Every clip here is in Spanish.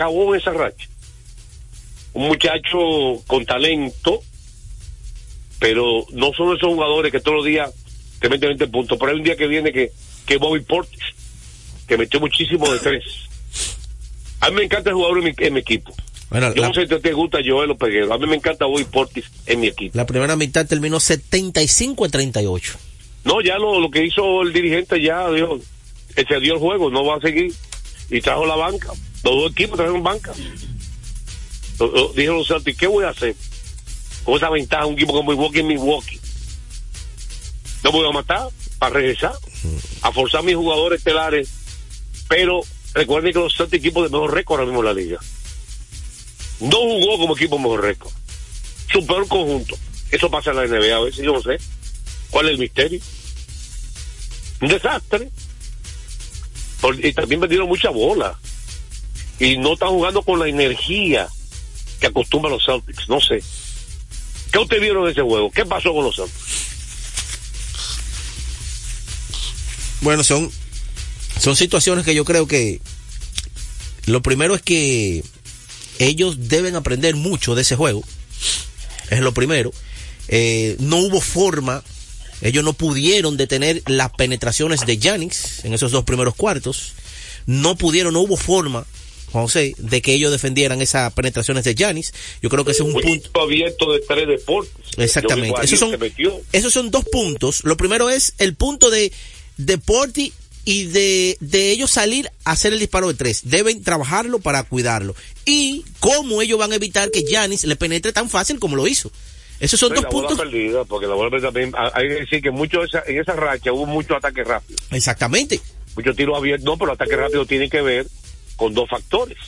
acabó esa racha. Un muchacho con talento, pero no son esos jugadores que todos los días te meten 20 puntos. Pero hay un día que viene que, que Bobby Portis, que metió muchísimo de tres. A mí me encanta el jugador en mi, en mi equipo. Bueno, Yo la, no sé si te gusta Joel o Peguero. A mí me encanta Bobby Portis en mi equipo. la primera mitad terminó 75 a 38. No, ya lo, lo que hizo el dirigente ya dijo, excedió el juego, no va a seguir. Y trajo la banca. Los dos equipos trajeron banca. Dijeron los Celtics, ¿qué voy a hacer? Con esa ventaja, un equipo como Milwaukee Milwaukee. No voy a matar para regresar, a forzar a mis jugadores estelares. Pero recuerden que los Celtics equipos de mejor récord ahora mismo en la liga. No jugó como equipo mejor récord. Su peor conjunto. Eso pasa en la NBA a veces, yo no sé. ¿Cuál es el misterio? Un desastre. Y también vendieron mucha bola. Y no están jugando con la energía que acostumbran los Celtics. No sé. ¿Qué ustedes vieron de ese juego? ¿Qué pasó con los Celtics? Bueno, son, son situaciones que yo creo que lo primero es que ellos deben aprender mucho de ese juego. Es lo primero. Eh, no hubo forma, ellos no pudieron detener las penetraciones de Jannings en esos dos primeros cuartos. No pudieron, no hubo forma, José, de que ellos defendieran esas penetraciones de Jannings. Yo creo que ese es un Un punto. abierto de tres deportes. Exactamente. Esos son, esos son dos puntos. Lo primero es el punto de deporte y de, de ellos salir a hacer el disparo de tres. Deben trabajarlo para cuidarlo. Y cómo ellos van a evitar que Janis le penetre tan fácil como lo hizo. Esos son Sí, dos la bola puntos. perdida, porque la bola también, hay que decir que mucho esa, en esa racha hubo mucho ataque rápido. Exactamente. muchos tiros abiertos, no, pero ataque rápido tiene que ver con dos factores.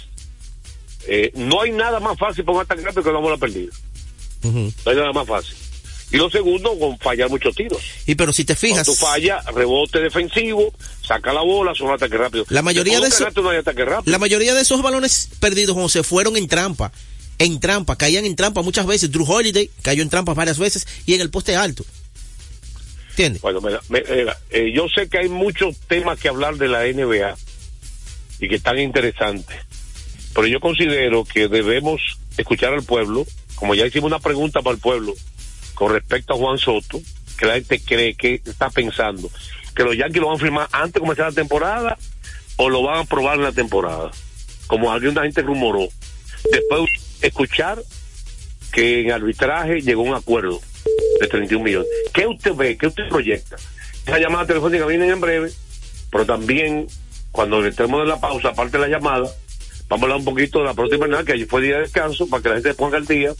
Eh, no hay nada más fácil para un ataque rápido que una bola perdida. No hay nada más fácil. Y lo segundo, con fallar muchos tiros. Y pero si te fijas, Cuando tú fallas, rebote defensivo, saca la bola, son ataques rápidos. La mayoría de un eso- canasto no hay ataque rápido. la mayoría de esos balones perdidos, José, fueron en trampa. En trampa, caían en trampa muchas veces. Drew Holiday cayó en trampa varias veces y en el poste alto. ¿Entiendes? Bueno, mira, mira, eh, yo sé que hay muchos temas que hablar de la NBA y que están interesantes, pero yo considero que debemos escuchar al pueblo, como ya hicimos una pregunta para el pueblo con respecto a Juan Soto, que la gente cree que está pensando que los Yankees lo van a firmar antes de comenzar la temporada o lo van a probar en la temporada, como alguna gente rumoró. Después escuchar que en arbitraje llegó un acuerdo de 31 millones. ¿Qué usted ve? ¿Qué usted proyecta? Esa llamada telefónica viene en breve, pero también cuando estemos en la pausa, aparte de la llamada, vamos a hablar un poquito de la próxima que ayer fue día de descanso, para que la gente ponga al día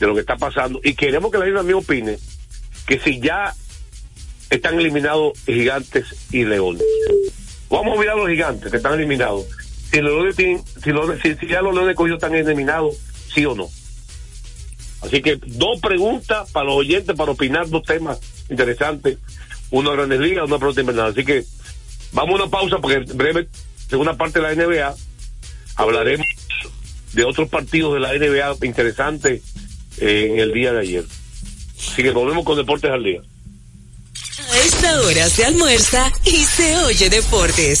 de lo que está pasando. Y queremos que la gente también opine que si ya están eliminados gigantes y leones. Vamos a mirar los gigantes que están eliminados. Si, los leones tienen, si, los- si- ya los leones cogidos están eliminados, sí o no. Así que dos preguntas para los oyentes para opinar dos temas interesantes. De Grandes Ligas, uno de Invernal. Así que vamos a una pausa porque en breve, segunda parte de la NBA, hablaremos de otros partidos de la NBA interesantes eh, en el día de ayer. Así que volvemos con Deportes al Día. A esta hora se almuerza y se oye deportes.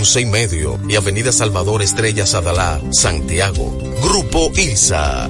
y medio, y Avenida Salvador Estrella Sadalá, Santiago. Grupo ILSA.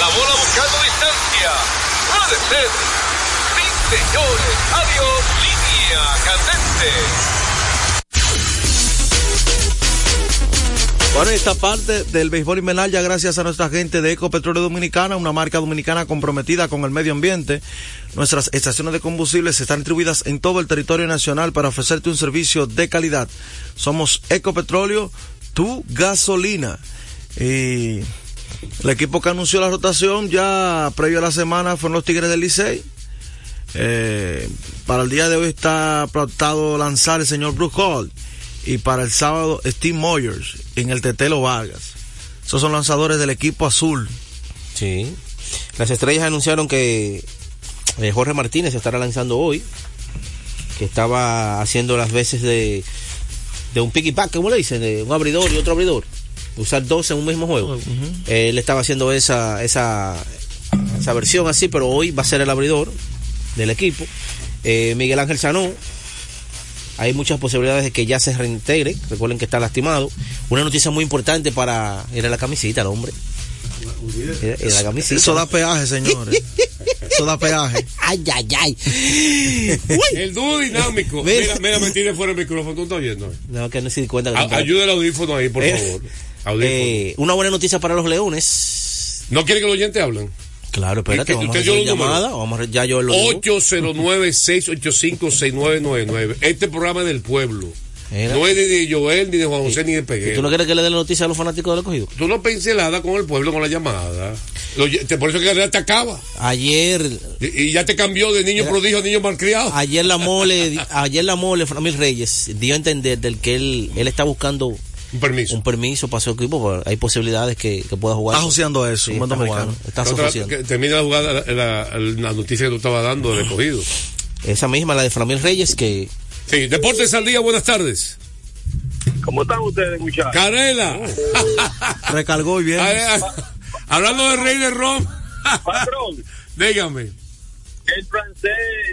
La bola buscando distancia. Puede ser. Sí, señores. Adiós. Línea candente. Bueno, esta parte del béisbol invernal ya gracias a nuestra gente de Ecopetróleo Dominicana, una marca dominicana comprometida con el medio ambiente. Nuestras estaciones de combustibles están distribuidas en todo el territorio nacional para ofrecerte un servicio de calidad. Somos Ecopetróleo, tu gasolina. Y el equipo que anunció la rotación ya previo a la semana fueron los Tigres del Licey. Eh, para el día de hoy está pactado lanzar el señor Bruce Hall y para el sábado Steve Moyers en el Tetelo Vargas. Esos son lanzadores del equipo azul. Sí. Las estrellas anunciaron que eh, Jorge Martínez estará lanzando hoy, que estaba haciendo las veces de, de un pack, ¿cómo le dicen? De un abridor y otro abridor. Usar dos en un mismo juego. Él estaba haciendo esa, esa, esa versión así, pero hoy va a ser el abridor del equipo. Eh, Miguel Ángel Sanó hay muchas posibilidades de que ya se reintegre. Recuerden que está lastimado. Una noticia muy importante para. Era la camisita, el hombre. Era, era la camisita. Eso da peaje, señores. Eso da peaje. Ay, ay, ay. El dúo dinámico. Mira, mira, me tire fuera el micrófono. ¿Tú estás oyendo? No, que no se di cuenta. Que A- ayuda el audífono ahí, por Eh, favor. Eh, una buena noticia para los leones. ¿No quiere que los oyentes hablen? Claro, espérate, ¿Y qué- vamos a hacer llamada. Vamos a, ya yo lo digo. 809-685-6999. Este programa es del pueblo. No es ni de Joel, ni de Juan José, ni de ¿Y Peguero. ¿Tú no quieres que le dé la noticia a los fanáticos del escogido? Tú no pincelada con el pueblo, con la llamada. Lo- te- por eso que ya te acaba. Ayer, Y, y ya te cambió de niño prodigio a niño malcriado. ayer la mole, ayer la mole, Framil Reyes, dio a entender del que él, él está buscando Un permiso. un permiso para su equipo, pero hay posibilidades que, que pueda jugar. Está joseando eso, Sí, un buen está dominicano. jugando, está asociando. que termina la jugada, la, la- la noticia que tú estabas dando del escogido. Esa misma, la de Framil Reyes, que Sí, Deportes al día, buenas tardes. ¿Cómo están ustedes, muchachos? Carela. Recargó y bien. Ay, ay, Hablando de Rey de Rom. Patrón, Dígame. El francés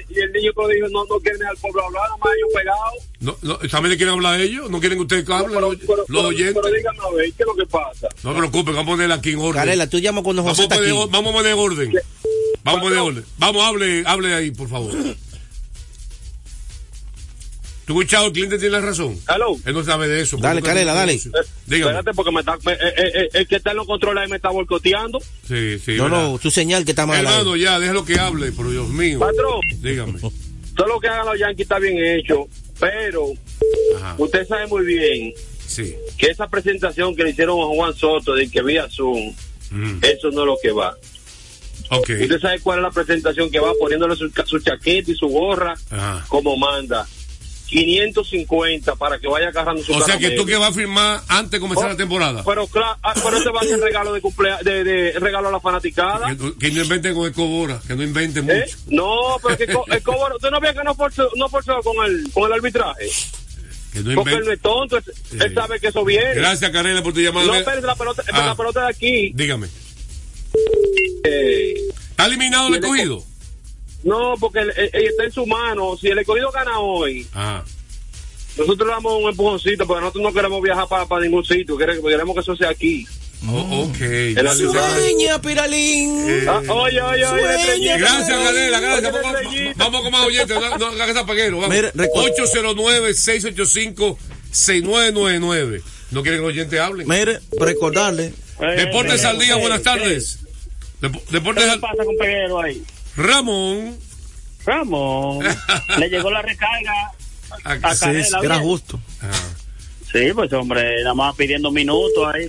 y el niño prodigio no, no quieren al pueblo hablar, nada más ellos pegados. No, no, ¿También le quieren hablar a ellos? ¿No quieren que ustedes hablen pero, los, pero- los pero- oyentes? pero díganme a ver, ¿qué es lo que pasa? No se preocupen, vamos a ponerla aquí en orden. Carela, tú llamas cuando Vamos José a está poner, aquí. vamos a poner orden. Vamos a poner orden. Vamos, hable, hable ahí, por favor. ¿Tú escuchado? El cliente tiene razón. Hello. Él no sabe de eso. Dale, Carela, dale. Dígame. Espérate, porque me está, me- eh, eh, eh, el que está en los controles ahí me está boicoteando. Sí, sí. No, verdad. no, tu señal que está mal. Hermano, ya, déjalo que hable, por Dios mío. Patrón, Dígame. todo lo que hagan los Yankees está bien hecho, pero Ajá. usted sabe muy bien Sí. que esa presentación que le hicieron a Juan Soto de que vía Zoom, Mm. eso no es lo que va. Ok. Usted sabe cuál es la presentación que va poniéndole su, su chaqueta y su gorra Ajá. como manda. 550 para que vaya agarrando su O sea que tú que vas a firmar antes de comenzar Oh, la temporada. Pero claro, ah, pero este va a ser regalo de cumplea, de, de regalo a la fanaticada. Que, que no inventen con el Cobora, que no inventen ¿Eh? mucho. No, pero que el usted no vio que no forzó, no forzó con el, con el arbitraje. Que no Porque él no es tonto, él, sabe que eso viene. Gracias, Carela, por tu llamada. No, espérate, la pelota, Ah. la pelota de aquí. Dígame. eh, ¿Está eliminado el escogido? No, porque él, él- él está en su mano. Si el escogido gana hoy, Ah. nosotros le damos un empujoncito, porque nosotros no queremos viajar para, ningún sitio. Queremos, queremos que eso sea aquí. Oh, ok. En la ciudad. Sueña, Piralín. Ah, oye, oye, oye, Sueña. Gracias, Carela, gracias. Oye, Vamos, vamos con más oyentes. No, no recu- 809-685-6999. No quieren que los oyentes hablen. Mire, recordarle, Deportes al día, buenas tardes. Dep- Deportes ¿Qué al... pasa con Peguero ahí? Ramón. Ramón, le llegó la recarga Acá. a sí, Canela. era bien. justo. Ah. Sí, pues hombre, nada más pidiendo minutos ahí.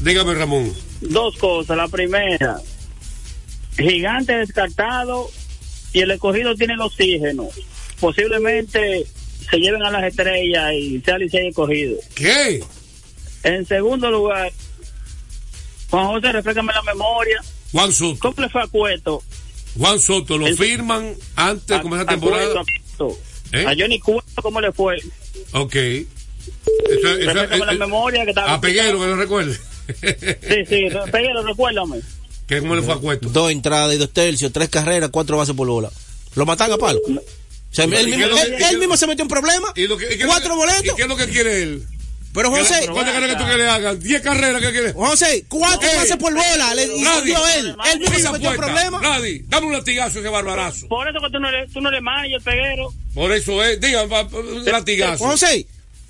Dígame, Ramón. Dos cosas. La primera, gigante descartado y el escogido tiene el oxígeno. Posiblemente se lleven a las estrellas y sea Licey escogido. ¿Qué? En segundo lugar, Juan José, refrescame la memoria. Juan Soto. ¿Cómo le fue a Cueto? Juan Soto, lo El- firman antes de A- comenzar la temporada. Cueto, a. ¿Eh? A Johnny Cueto, ¿cómo le fue? Ok. Eso, eso- Refrescame eh, la eh, memoria que estaba. a Peguero, que lo recuerde. Sí, sí, Peguero, recuérdame. ¿Qué, ¿Cómo le fue a Cueto? Dos entradas y dos tercios, tres carreras, cuatro bases por bola. Lo matan a palo. O sea, ¿Y él, mismo, que- él- él se metió en problemas. ¿Y lo que- Cuatro boletos. ¿Y qué es lo que quiere él? Pero José, ¿Cuántas carreras tú que le hagan? ¿Diez carreras que quiere? José, cuatro Ey. bases por bola. Le dio él. Él mismo se metió en problemas. Nadie. Dame un latigazo a ese barbarazo. Por eso que tú no le, tú no le el Peguero. Por eso es. Digan, va, un latigazo. José,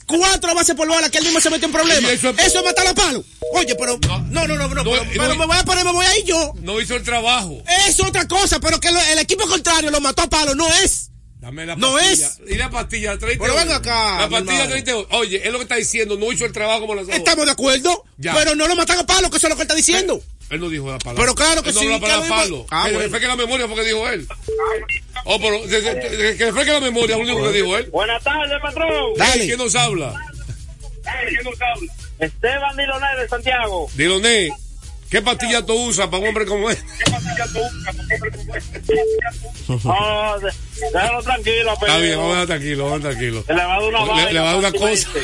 cuatro bases por bola que él mismo se metió en problemas. Eso eso es, matar a palo. Oye, pero. No, no, no, no. pero, no, pero no. me voy a poner, me voy a ir yo. No hizo el trabajo. Es otra cosa, pero que lo- el equipo contrario lo mató a palo, no es. Dame la No pastilla. es. Y la pastilla, 30 Pero ven acá, La pastilla, hermano. 30 Oye, es lo que está diciendo. No hizo el trabajo como las otras. Estamos de acuerdo, Ya. pero no lo matan a palo, que eso es lo que él está diciendo. Él no dijo la palabra. Pero claro que Él no sí, habló la que palo. Ah, que bueno. refresque la memoria porque dijo él. Oh, pero de- de- de- que refresque la memoria, es lo único que dijo él. Buenas tardes, patrón. Dale. ¿Quién nos habla? Esteban Diloné de Santiago. Diloné, ¿qué pastilla tú usas para un hombre como él? No, de- déjalo tranquilo, Está Peguero. bien, vamos a tranquilo, vamos tranquilo. Le va a dar una Le- vaina le va a dar una fácilmente.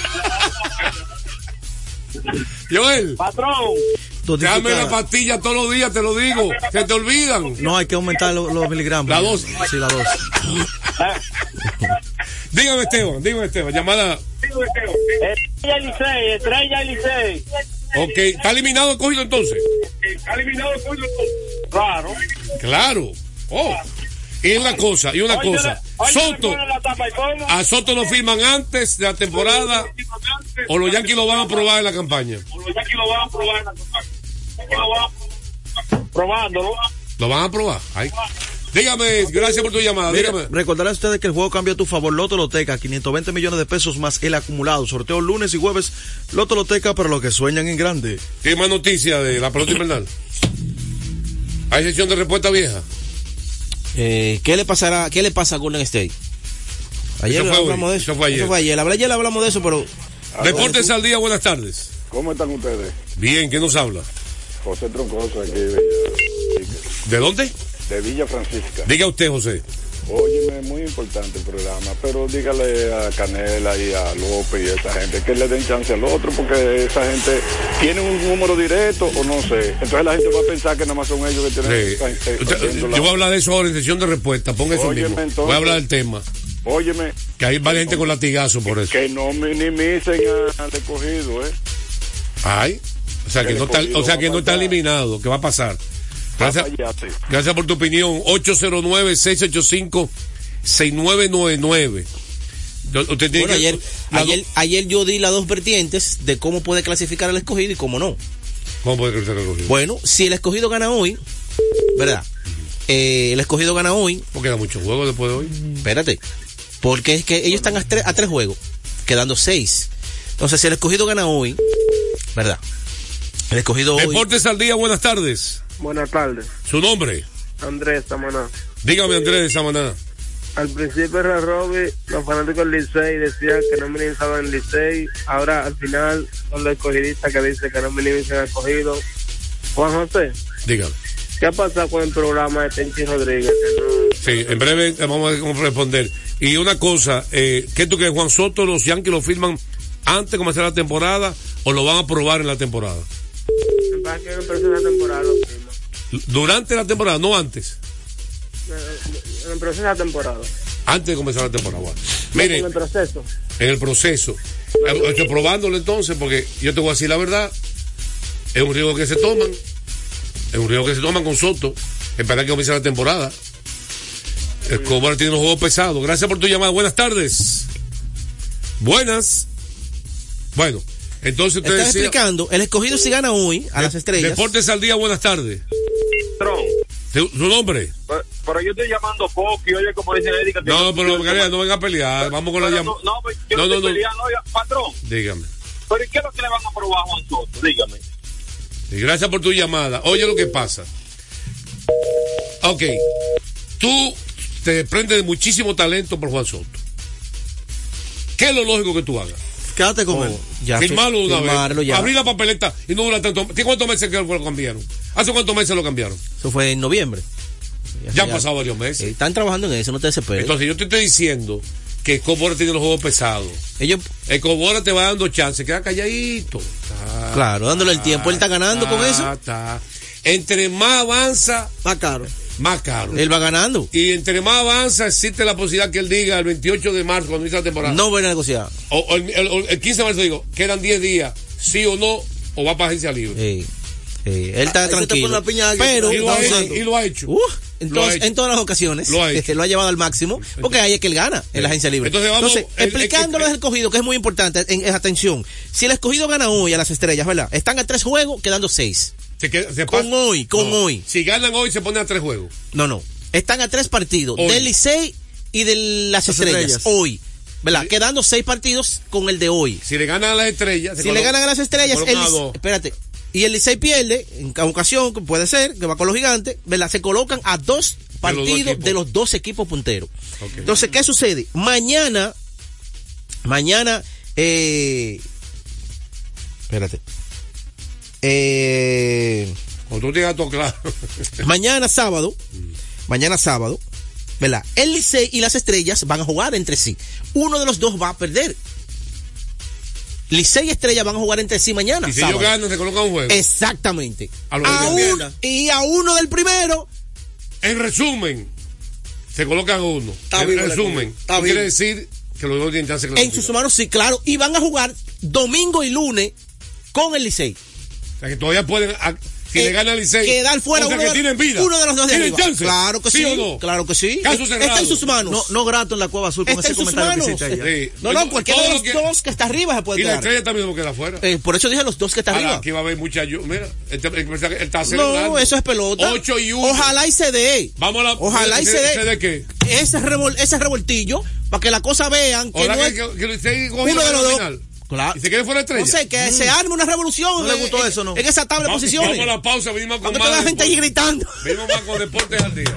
Joel, Patrón, dame la pastilla todos los días, te lo digo. Se te olvidan. No, hay que aumentar lo- los miligramos. La dosis. Sí, la dosis. Dígame, Esteban, dígame, Esteban. Llamada. Estrella Licey, Estrella Licey. Ok, ¿está eliminado el cogido entonces? Claro. Claro. Oh. Y una cosa, y una cosa. le- oye, le Soto, ponen la tapa y cómo. a Soto lo firman antes de la temporada o los Yankees lo van a probar en la campaña. Probándolo. Lo van a probar. Ay. Dígame, gracias por tu llamada. Mira, Dígame. recordarles a ustedes que el juego cambia a tu favor. Loto Loteca, 520 millones de pesos más el acumulado. Sorteo lunes y jueves. Loto Loteca para los que sueñan en grande. ¿Qué más noticias de la pelota invernal? ¿Hay sesión de respuesta vieja? Eh, ¿Qué le pasará? ¿Qué le pasa a Golden State? Ayer Eso fue hoy, hablamos de eso. eso fue ayer. ayer. Hablé- Ayer hablamos de eso, pero Deportes al día, buenas tardes. ¿Cómo están ustedes? Bien, ¿quién nos habla? José Troncoso, aquí ¿De dónde? De Villa Francisca. Diga usted, José. Óyeme, muy importante el programa, pero dígale a Canela y a López y a esa gente que le den chance al otro, porque esa gente tiene un número directo o no sé. Entonces la gente va a pensar que nada más son ellos que tienen... Sí. Usted- yo voy a hablar de eso ahora en sesión de respuesta. Ponga eso Óyeme, mismo. entonces. voy a hablar del tema. Óyeme, Que hay varias gente con latigazo por eso. que no minimicen al escogido, ¿eh? Ay. O sea que no está, o sea que no está eliminado. ¿Qué va a pasar? Gracias, por tu opinión. 809-685-6999. Do- Usted tiene bueno, que- ayer, ayer, ayer yo di las dos vertientes de cómo puede clasificar el escogido y cómo no. ¿Cómo puede crecer el escogido? Bueno, si el escogido gana hoy, ¿verdad? Eh, el escogido gana hoy, Porque da mucho juego después de hoy. espérate, porque es que ellos están a tres, a tres juegos, quedando seis. Entonces, si el escogido gana hoy, ¿verdad? El escogido hoy. Deportes al día, buenas tardes. Buenas tardes, Su nombre. Andrés Samaná. Dígame, Andrés Samaná. Al principio era Robbie, los fanáticos del Licey decían que no minimizaban el Licey, ahora al final son los escogidistas que dicen que no minimizan el escogido. Juan José, Dígame. ¿qué ha pasado con el programa de Tenchi Rodríguez? Sí, en breve vamos a ver cómo responder. Y una cosa, eh, ¿qué tú crees, Juan Soto, los Yankees lo firman antes de comenzar la temporada o lo van a probar en la temporada? Me parece que temporada. Durante la temporada, no antes. En el proceso de la temporada. Antes de comenzar la temporada. Bueno, En el proceso. en el proceso. Eh, Estoy probándolo entonces, porque yo te voy a decir la verdad. Es un riesgo que se toman. Es un riesgo que se toman con Soto. Esperar que comience la temporada. El Cobra tiene un juego pesado. Gracias por tu llamada. Buenas tardes. Buenas. Bueno, entonces usted Estás decía. explicando, el escogido si gana hoy a las estrellas. Deportes al día, buenas tardes. ¿Su, su nombre? Pero, pero yo estoy llamando poco y oye, como dice Erika. que No, pero Galera, no venga a pelear. Vamos con la llamada. No, no, pues, yo No, no, no, estoy no. peleando, patrón. Dígame. Pero ¿y qué es lo que le van a probar a Juan Soto? Dígame. Y gracias por tu llamada. Oye lo que pasa. Ok. Tú te desprendes de muchísimo talento por Juan Soto. ¿Qué es lo lógico que tú hagas? Quédate con Oh, él. ya Firmarlo una firmarlo vez. ya. Abrir la papeleta y no dura tanto. ¿Tiene ¿Cuántos meses que lo cambiaron? ¿Hace cuántos meses lo cambiaron? Eso fue en noviembre. Ya han pasado varios meses. Eh, están trabajando en eso, no te desesperes. Entonces yo te estoy diciendo que Cobora tiene los juegos pesados. Ellos, El Cobora te va dando chance, queda calladito. Claro, dándole el tiempo. Él está ganando con eso. Entre más avanza, Más caro. Más caro. Él va ganando. Y entre más avanza, existe la posibilidad que él diga el 28 de marzo, cuando inicia la temporada. No voy a negociar. O, o el, el- o el 15 de marzo digo, quedan 10 días, sí o no, o va para agencia libre. Él está pone tranquilo. la piña. Pero, y, lo ha hecho, entonces, y lo ha hecho. uh, entonces, Lo ha hecho. en todas las ocasiones, Lo ha hecho. lo ha llevado al máximo, porque ahí es que él gana en la agencia libre. Entonces, vamos, el- el- explicándole el- escogido, que es muy importante, en, en- atención, si el escogido gana hoy a las estrellas, ¿verdad? Están a tres juegos, quedando seis. Se queda- se Con pasa- hoy, con No. hoy. Si ganan hoy, se ponen a tres juegos. No, no. Están a tres partidos, Hoy. del Licey y de las, Las estrellas, estrellas. hoy. ¿Verdad? Quedando seis partidos con el de hoy. Si le ganan a las estrellas, se Si le ganan a las estrellas, el espérate. Y el Licey pierde, en cada ocasión, que puede ser, que va con los gigantes, ¿verdad? Se colocan a dos partidos de los dos equipos punteros. Entonces, ¿qué sucede? Mañana, mañana, eh, espérate. Eh, Cuando tú todo claro. mañana sábado, mañana sábado, ¿verdad? El Licey y las estrellas van a jugar entre sí. Uno de los dos va a perder. Licey y Estrella van a jugar entre sí mañana. y si sábado. ellos ganan, se colocan un juego. Exactamente. A un- y a uno del primero, En resumen, se colocan uno. Está en resumen. Está quiere decir que los dos tienen chance en sus manos sí, claro, y van a jugar domingo y lunes con el Licey. O sea, que todavía pueden, a- si Eh, le gana el Licey, quedar fuera o sea, uno, que de, tienen vida. uno de los dos de ¿Tienen arriba. chance? Claro que sí, o no? claro que sí. Caso Está cerrado. en sus manos. No, no grato en la Cueva Azul con Está ese en sus comentario que manos. hiciste. Sí. No, no, cualquiera de los lo que- dos que está arriba se puede Y la quedar. estrella también queda afuera. Eh, por eso dije los dos que está Ahora, arriba. aquí va a haber mucha ayuda. Mira, este, el, el, el está celebrando. No, eso es pelota. 8 y 1. Ojalá y se dé. Vamos a la. Ojalá y se dé. de qué? Ese, revol- ese revoltillo, para que la cosa vean que Ojalá no es que, uno de la los dos. Claro. Y se quede fuera estrella. No sé, que se arme una revolución. ¿No le gustó en- eso, no? En esa tabla de posiciones. Vamos a la pausa, venimos con Cuando más. toda la gente allí gritando. Venimos más con deportes al día.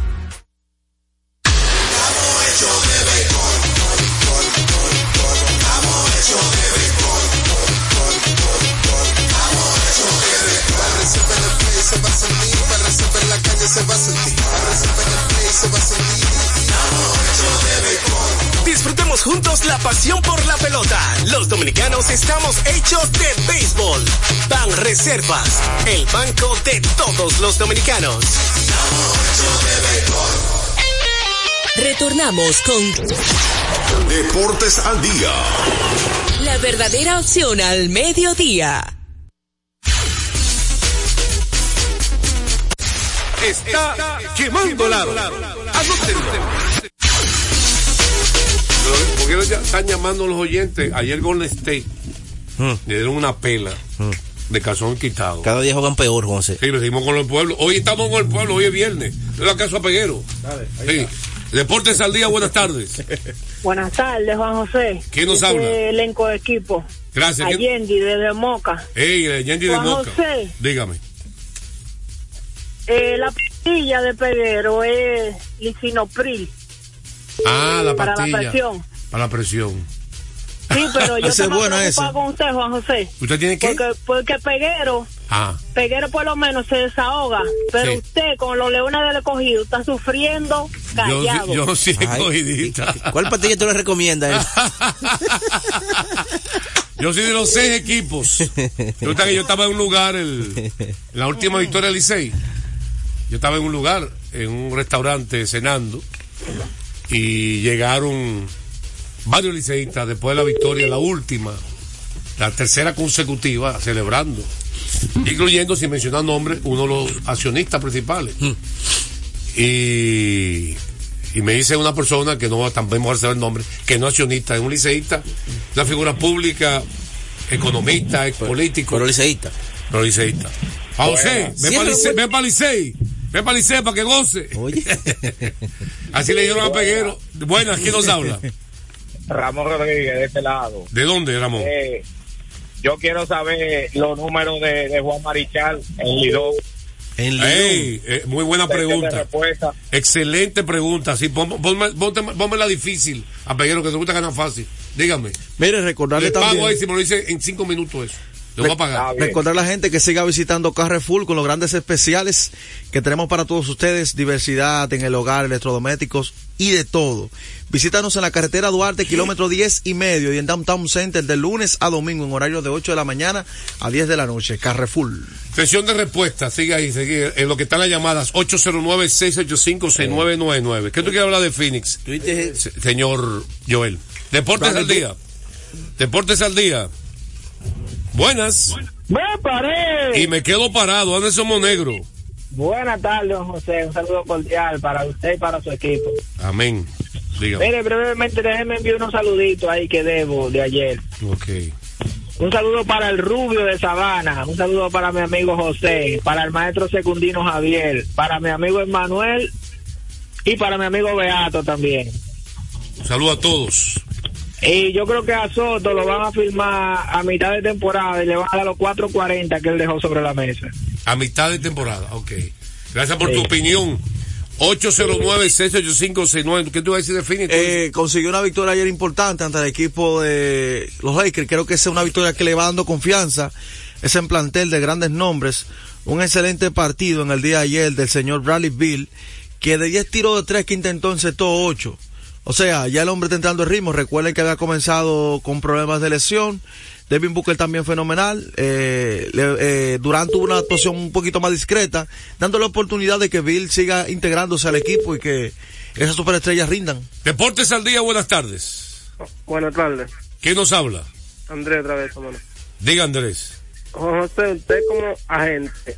La pasión por la pelota. Los dominicanos estamos hechos de béisbol. Ban Reservas, el banco de todos los dominicanos. Retornamos con Deportes al día. la verdadera opción al mediodía. Está quemando la. Porque ya están llamando los oyentes. Ayer Golden State le dieron una pela de calzón quitado. Cada día juegan peor, José. Sí, lo seguimos con el pueblo. Hoy estamos con el pueblo, hoy es viernes. ¿No es acaso a Peguero? Sí. Deportes al día, buenas tardes. Buenas tardes, Juan José. ¿Quién nos Este habla? elenco de equipo. Gracias. ¿quién- Allende, desde Moca. Ey, Yendi de Moca. José. Dígame. Eh, la pastilla de Peguero es lisinopril Ah, la para pastilla. la presión. Para la presión. Sí, pero yo estoy esa. con usted, Juan José. ¿Usted tiene qué? Porque, porque Peguero, Ah. Peguero por lo menos se desahoga, pero Sí. usted con los leones del escogido está sufriendo Yo, callado. sí- yo sí escogidita. ¿Cuál pastilla tú le recomiendas? Yo soy de los seis equipos. Que yo estaba en un lugar, el, en la última victoria del Licey. Yo estaba en un lugar, en un restaurante cenando, y llegaron varios liceístas después de la victoria, la última, la tercera consecutiva, celebrando, incluyendo, sin mencionar nombres, uno de los accionistas principales. Y, y me dice una persona que no también a saber el nombre, que no es accionista, es un liceísta, una figura pública, economista, ex político. Pero liceísta. Pero liceísta. A José, ven para Licey, ven para Licey, ven para que goce. Así le dijeron a Peguero. Buenas, ¿quién nos habla? Ramón Rodríguez, de este lado. ¿De dónde, Ramón? Eh, yo quiero saber los números de, de Juan Marichal en Lidón. Ey, eh, muy buena pregunta. Excelente pregunta. Sí, pon- ponme, pónmela difícil a Peguero, que te gusta ganar fácil. Dígame. Mire, recordarle Le pago también. ahí si me lo dice en cinco minutos eso. Voy a pagar. Recordar a la gente que siga visitando Carrefour con los grandes especiales que tenemos para todos ustedes, diversidad en el hogar, electrodomésticos y de todo. Visítanos en la carretera Duarte, kilómetro 10 y medio y en Downtown Center de lunes a domingo en horario de 8 de la mañana a 10 de la noche. Carrefour. Sesión de respuesta, sigue ahí, sigue en lo que están las llamadas 809-685-6999. ¿Qué tú quieres hablar de Phoenix? Se- Señor Joel. Deportes al día. Deportes al día. Buenas. ¡Me paré! Y me quedo parado, Anderson Monegro. Buenas tardes, don José. Un saludo cordial para usted y para su equipo. Amén. Dígame. Mire, brevemente, déjeme enviar unos saluditos ahí que debo de ayer. Ok. Un saludo para el Rubio de Sabana, un saludo para mi amigo José, para el maestro secundino Javier, para mi amigo Emanuel y para mi amigo Beato también. Un saludo a todos. Y yo creo que a Soto lo van a firmar a mitad de temporada y le van a dar los 4.40 que él dejó sobre la mesa. A mitad de temporada, ok. Gracias por Sí. tu opinión. 809-685-69. ¿Qué tú vas a decir de Phoenix? Eh, consiguió una victoria ayer importante ante el equipo de los Lakers. Creo que esa es una victoria que le va dando confianza. Es en plantel de grandes nombres. Un excelente partido en el día de ayer del señor Bradley Bill, que de 10 tiros de 3 que intentó encestó 8. O sea, ya el hombre está entrando en ritmo. Recuerden que había comenzado con problemas de lesión. Devin Booker también fenomenal. Eh, le- eh, Durant tuvo una actuación un poquito más discreta, dándole oportunidad de que Bill siga integrándose al equipo y que esas superestrellas rindan. Deportes al día, buenas tardes. Buenas tardes. ¿Quién nos habla? Andrés otra vez, hermano. Diga Andrés. José, usted como agente,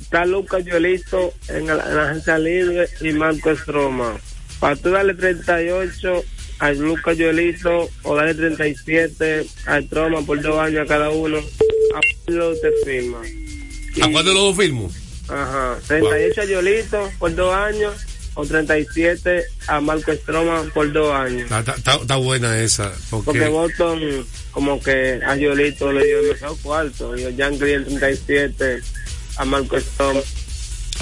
está Lucas Yolisto en la, en la agencia libre y Marco Stroma. Para tú darle 38 a Lucas Yolisto o darle 37 a Stroma por dos años a cada uno, a lo usted firma. ¿A cuál de los dos firmo? Ajá, 38 a Yolito por dos años o 37 a Marco Stroma por dos años. Está, está- está- buena esa. Porque, Porque Boston, como que a Yolito le dio mejor cuarto. Y Jan Green 37 a Marco Stroma.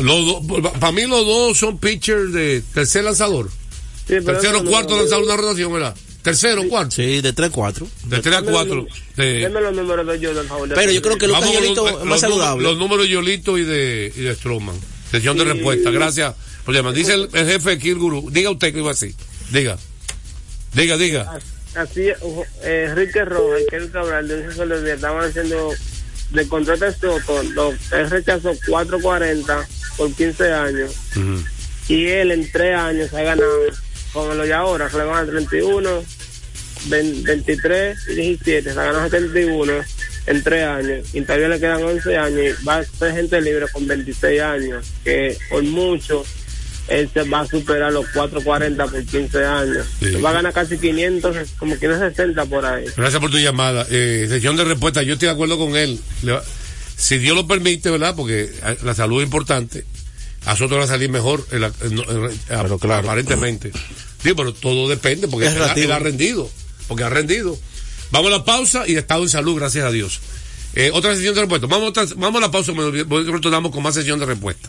Los dos- para mí los dos son pitchers de tercer lanzador. pero Tercero, no, no, cuarto no. lanzador, una rotación, ¿verdad? Tercero, cuarto. Sí, de 3-4. De 3 a 4. Deme los números de Jordan, por favor. Pero yo creo que Lucas Yolito los- es más los saludable. números- Los números de Yolito y de, y de Stroman. Sesión de Sí. respuesta. Gracias por llamar. Dice el, el jefe aquí, el gurú. Diga usted que iba así. Diga. Diga, diga. Así, eh, Enrique Rojas y Kelly Cabral de ese solo día estaban haciendo de contrato de Soto, lo, él rechazó 4.40 por 15 años. Y él en 3 años se ha ganado con lo de ahora, que le van a 31, 20 23 y 17, se ha ganado 71 en 3 años. Y todavía le quedan 11 años y va a ser gente libre con 26 años, que por mucho él se va a superar los 4.40 por 15 años. Va a ganar casi 500, como 560 por ahí. Gracias por tu llamada. Eh, sesión de respuesta. Yo estoy de acuerdo con él. Le va- si Dios lo permite, ¿verdad? Porque eh, la salud es importante. A nosotros va a salir mejor, en la- en- en- aparentemente. Sí, pero todo depende, porque Es él, él ha rendido. Porque ha rendido. Vamos a la pausa y estado en salud, gracias a Dios. Eh, otra sesión de respuesta. Vamos, a otra- vamos a la pausa, me- retornamos con más sesión de respuesta.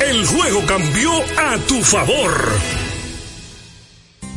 El juego cambió a tu favor.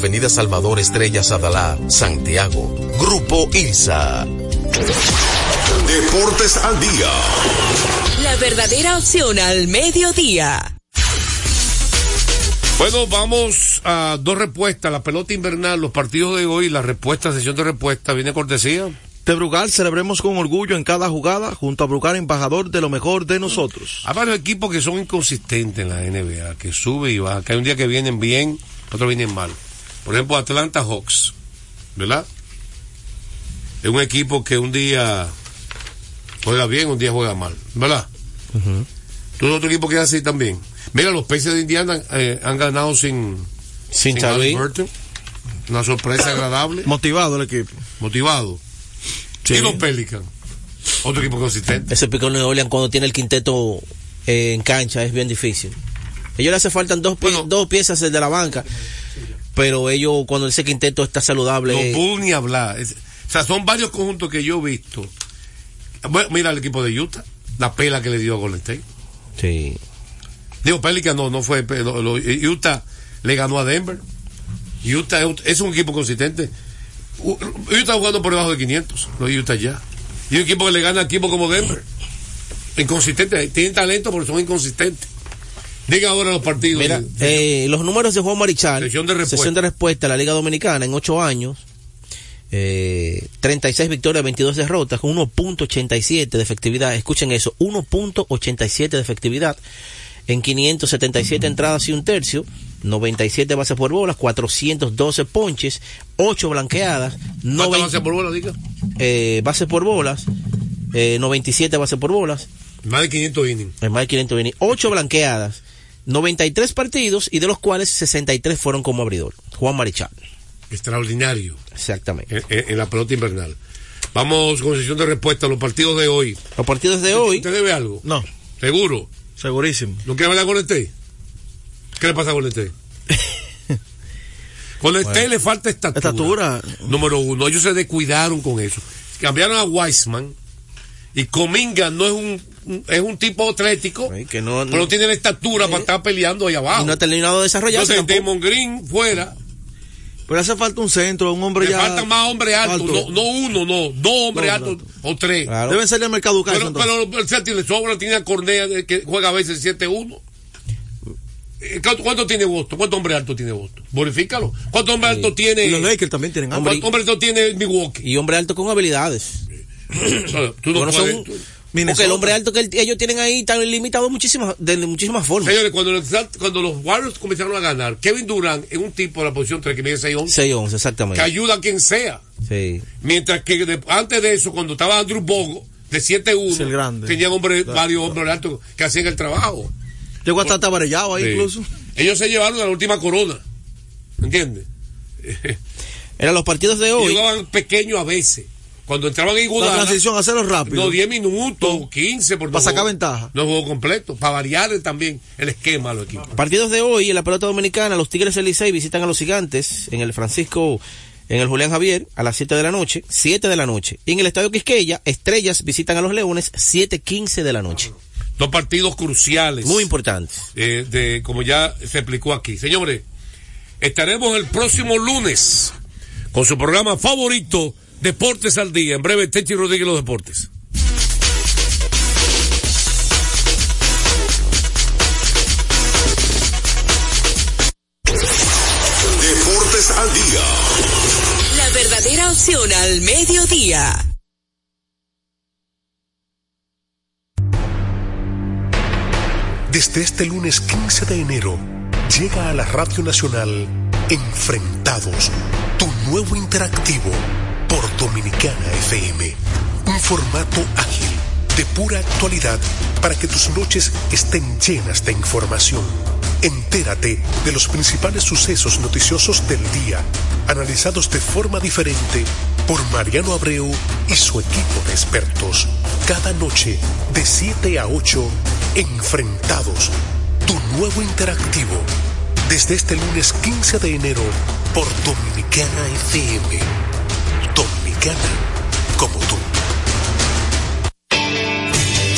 Avenida Salvador Estrella Sadalá, Santiago. Grupo ILSA. Deportes al día. La verdadera opción al mediodía. Bueno, vamos a dos respuestas. La pelota invernal, los partidos de hoy, la respuesta, sesión de respuesta, viene cortesía. De Brugal celebremos con orgullo en cada jugada junto a Brugal, embajador de lo mejor de nosotros. Hay varios equipos que son inconsistentes en la NBA, que sube y baja, que hay un día que vienen bien, otro vienen mal. Por ejemplo, Atlanta Hawks, ¿verdad? Es un equipo que un día juega bien, un día juega mal, ¿verdad? Tú otro equipo que es así también. Mira, los Pacers de Indiana eh, han ganado sin Sin Charlie. Halliburton. Una sorpresa agradable. Motivado el equipo. Motivado. Sí. Y los Pelicans. Otro equipo consistente. Ese pico de Orleans cuando tiene el quinteto eh, en cancha es bien difícil. Ellos le hace faltan dos, dos piezas de la banca, pero ellos cuando ese quinteto está saludable... Eh, Bulls ni hablar. Es- o sea, son varios conjuntos que yo he visto. Bueno, mira el equipo de Utah, la pela que le dio a Golden State. Sí. Digo, Pelican no, no fue. lo- Utah le ganó a Denver. Utah es- un equipo consistente. Utah jugando por debajo de 500, los Utah ya. Y un equipo que le gana a equipos como Denver. Inconsistente, tienen talento, pero son inconsistentes. Diga ahora los partidos. Mira, eh, los números de Juan Marichal, Sesión de respuesta. sesión de respuesta a la Liga Dominicana en ocho años, eh, 36 victorias, 22 derrotas, con 1.87 de efectividad. Escuchen eso, 1.87 de efectividad en 577 entradas y un tercio, 97 bases por bolas, 412 ponches, 8 blanqueadas, ¿Cuántas 90 bases por bola, diga? eh, bases por bolas, eh, 97 bases por bolas, Más de 500 innings. en más de 500 innings, 8 blanqueadas, 93 partidos y de los cuales 63 fueron como abridor. Juan Marichal. Extraordinario. Exactamente. En, en- en la pelota invernal. Vamos con sesión de respuesta a los partidos de hoy. Los partidos de hoy. ¿Usted debe algo? No. ¿Seguro? Segurísimo. ¿No quiere hablar con el T? ¿Qué le pasa con el T? Con el T le falta estatura. Estatura. Número uno. Ellos se descuidaron con eso. Cambiaron a Weissman. Y Cominga no es un- es un tipo atlético. que no, pero no tiene la estatura para estar peleando ahí abajo. Y no ha terminado de desarrollarse Entonces. Damon Green fuera. Pero hace falta un centro, un hombre Le ya. faltan más hombres altos. alto. No, no uno, no. Dos hombres altos o tres. Deben salir al mercado Pero, entonces. pero el Celtic le sobra, tiene a Cornea eh, que juega a veces 7-1. Eh, ¿Cuánto, cuánto tiene Boston? ¿Cuántos hombres altos tiene Boston? Verifícalo. ¿Cuántos hombres altos tiene? Y los Lakers también tienen ¿Cuántos hambre. hombres altos tiene Milwaukee? Y hombre alto con habilidades. Tú no Bueno, puedes- son- tú- porque el hombre alto que el- ellos tienen ahí está limitado muchísimas, de muchísimas formas. Señores, cuando los, cuando los Warriors comenzaron a ganar, Kevin Durant es un tipo de la posición 3 que mide 6-11, 6-11, que exactamente. ayuda a quien sea. Sí. Mientras que de- antes de eso, cuando estaba Andrew Bogo, de 7-1, el grande. tenían hombres, varios hombres altos que hacían el trabajo. Llegó hasta tabarellado ahí Sí. incluso. Ellos se llevaron la última corona. ¿Entiendes? Eran los partidos de Y hoy. jugaban pequeños a veces. Cuando entraban en La Iguodala, transición, hacerlo rápido. no 10 minutos, 15 por Para sacar ventaja. No juego completo, para variar también el esquema a los equipos. Partidos de hoy en la pelota dominicana, los Tigres del Licey visitan a los Gigantes en el Francisco, en el Julián Javier, a las 7 de la noche, 7 de la noche. Y en el Estadio Quisqueya, Estrellas visitan a los Leones, 7.15 de la noche. Dos partidos cruciales. Muy importantes. eh, de, como ya se explicó aquí. Señores, estaremos el próximo lunes con su programa favorito, Deportes al día. En breve, Techi Rodríguez, los deportes. Deportes al día. La verdadera opción al mediodía. Desde este lunes 15 de enero, llega a la Radio Nacional Enfrentados, tu nuevo interactivo por Dominicana FM. Un formato ágil, de pura actualidad, para que tus noches estén llenas de información. Entérate de los principales sucesos noticiosos del día, analizados de forma diferente por Mariano Abreu y su equipo de expertos. Cada noche, de 7 a 8, Enfrentados, tu nuevo interactivo. Desde este lunes 15 de enero por Dominicana FM. Dominicana como tú.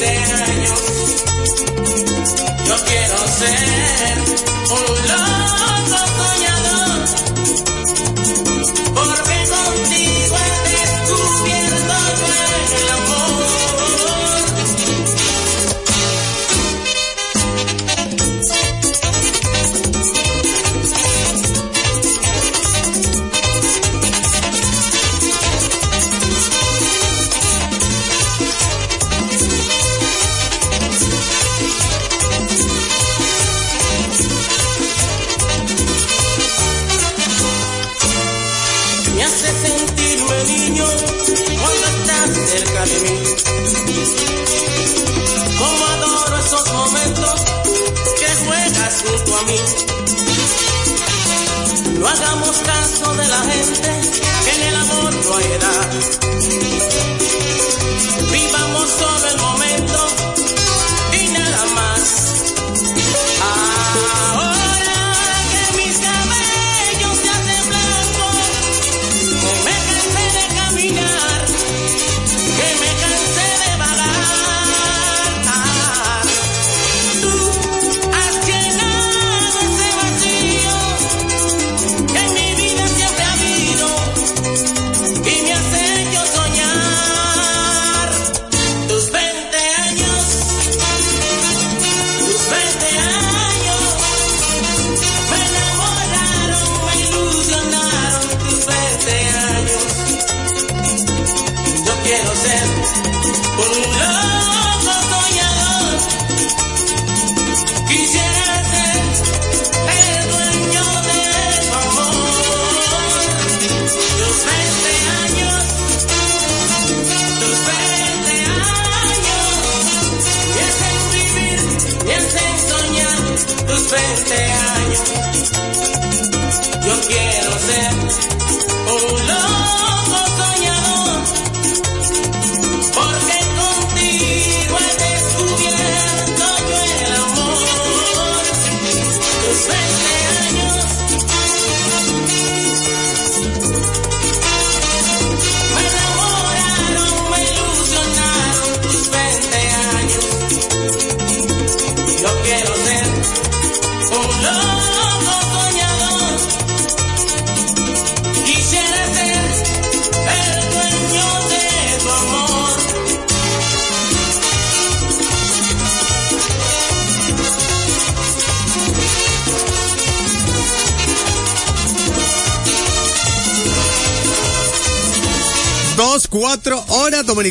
20 años, yo quiero ser un loco soñador.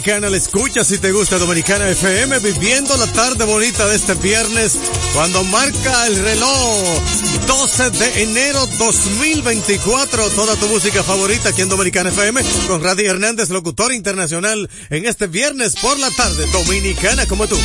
Dominicana, la escucha si te gusta Dominicana FM, viviendo la tarde bonita de este viernes, cuando marca el reloj 12 de enero 2024, toda tu música favorita aquí en Dominicana FM, con Radio Hernández, locutor internacional, en este viernes por la tarde, Dominicana como tú.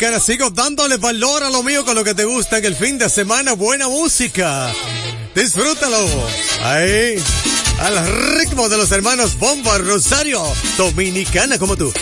Dominicana. Sigo dándole valor a lo mío con lo que te gusta en el fin de semana. Buena música. Disfrútalo. Ahí. Al ritmo de los hermanos Bomba Rosario. Dominicana como tú.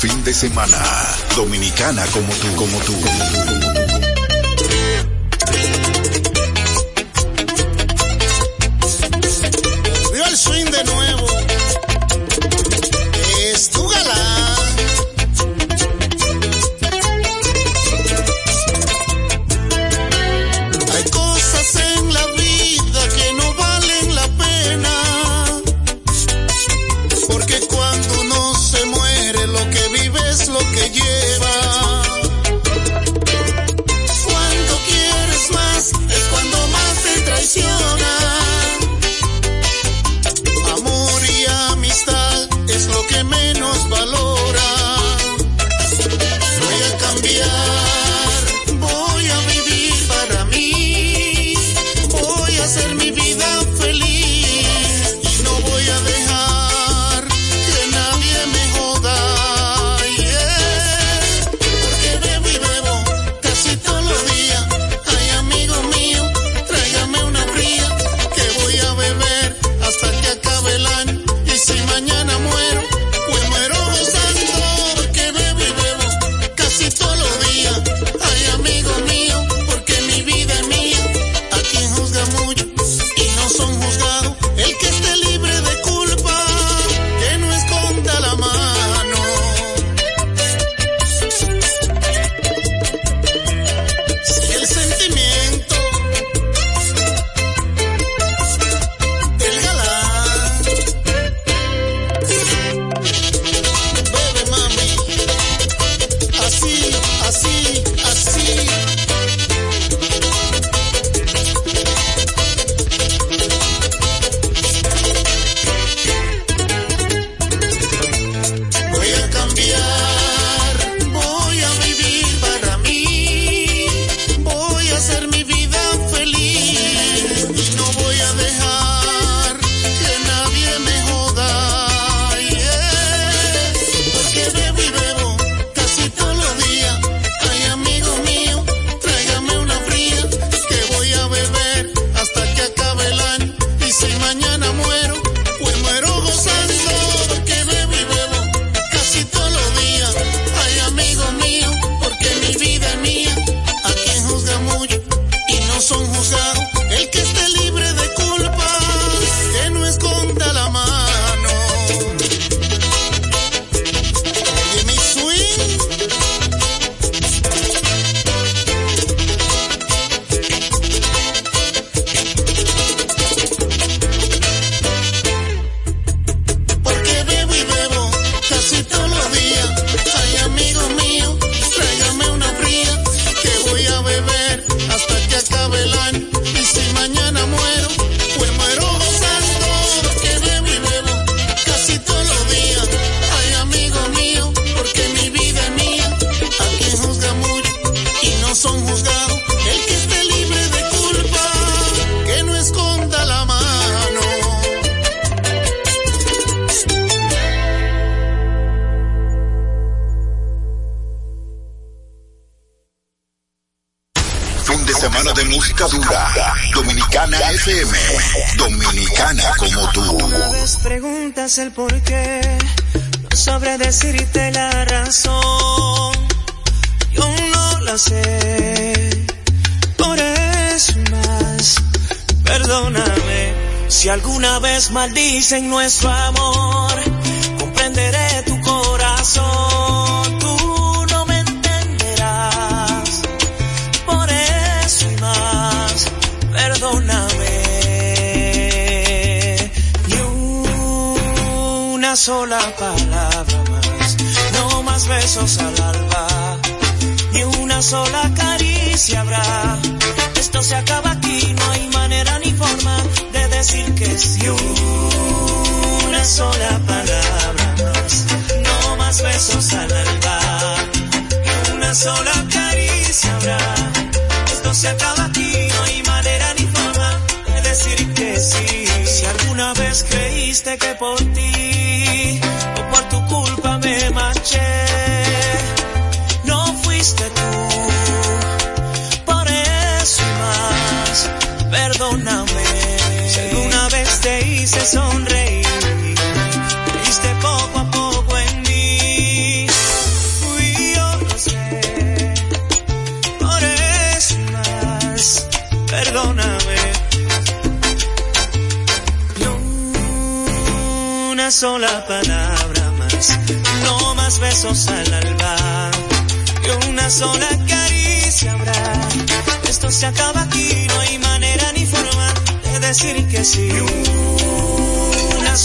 fin de semana. Dominicana como tú, como tú. el por qué, no sabré decirte la razón. Yo no la sé, por eso más, perdóname si alguna vez maldicen nuestro amor. hice sonreír, viste poco a poco en mí. Fui yo lo sé, por eso más, perdóname. No una sola palabra más, no más besos al alba, que una sola caricia habrá. Esto se acaba aquí, no hay manera ni forma de decir que sí.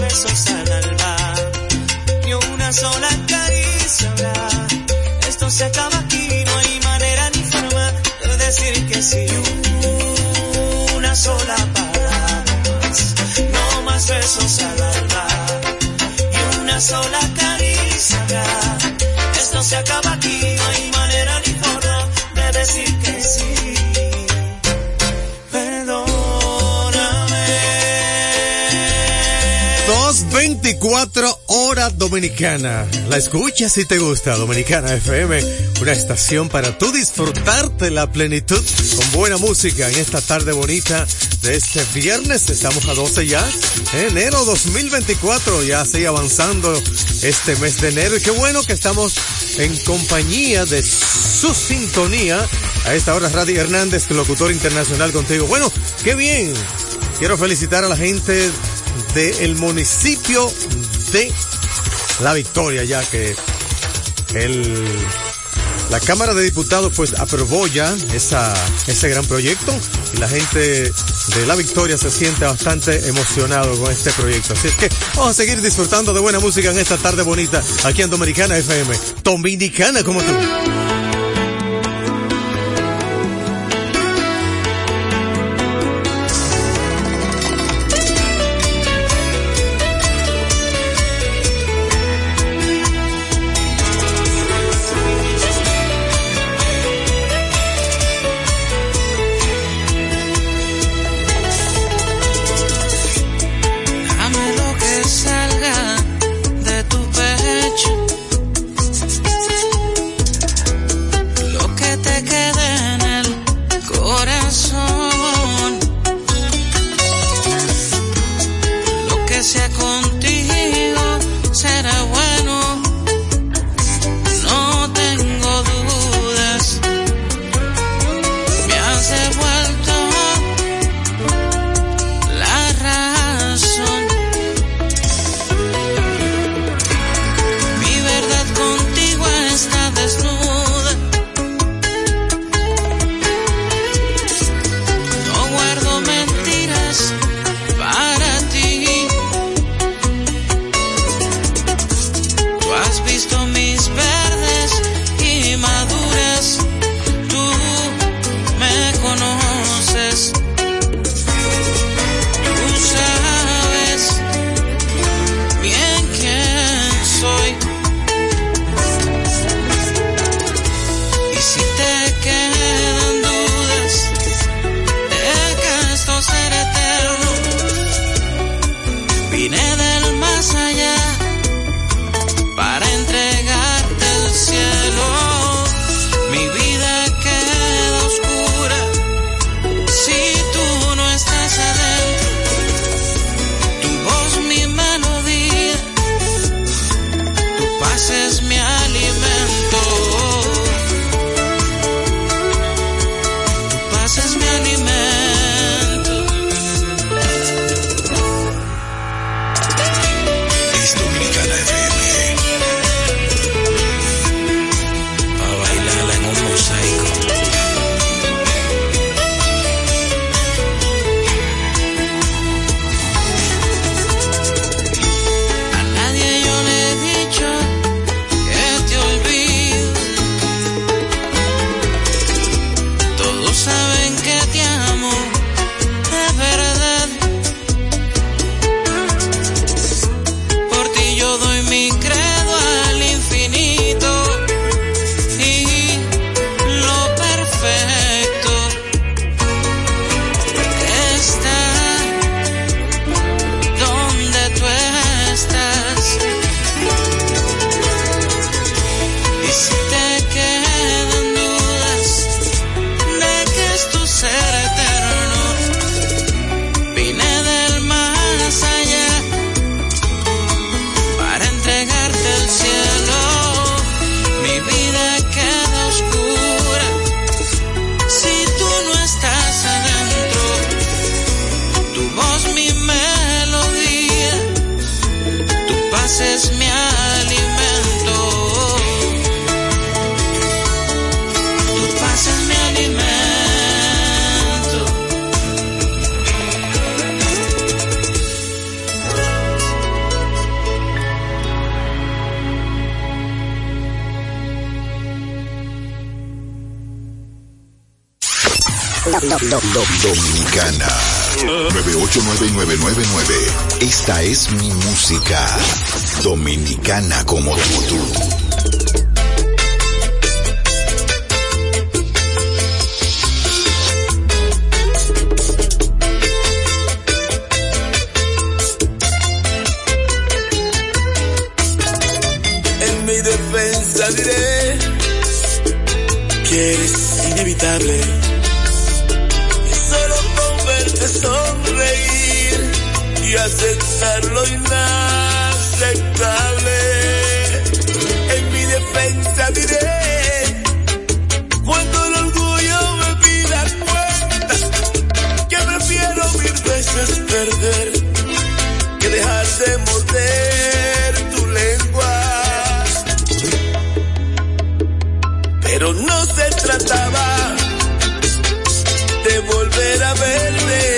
besos al alba, ni una sola caricia habrá. Esto se acaba aquí, no hay manera ni forma de decir que sí. Una sola palabra no más besos al alba y una sola caricia habrá. Esto se acaba 224 hora dominicana. La escuchas si te gusta, Dominicana FM, una estación para tú disfrutarte la plenitud con buena música en esta tarde bonita de este viernes. Estamos a 12 ya, enero 2024, ya sigue avanzando este mes de enero y qué bueno que estamos en compañía de su sintonía. A esta hora, Radio Hernández, locutor internacional contigo. Bueno, qué bien. Quiero felicitar a la gente del municipio de La Victoria, ya que el, la Cámara de Diputados pues aprobó ya esa, ese gran proyecto y la gente de La Victoria se siente bastante emocionado con este proyecto. Así es que vamos a seguir disfrutando de buena música en esta tarde bonita aquí en Dominicana FM. Dominicana como tú. Esta es mi música, dominicana como tú. volver a verte.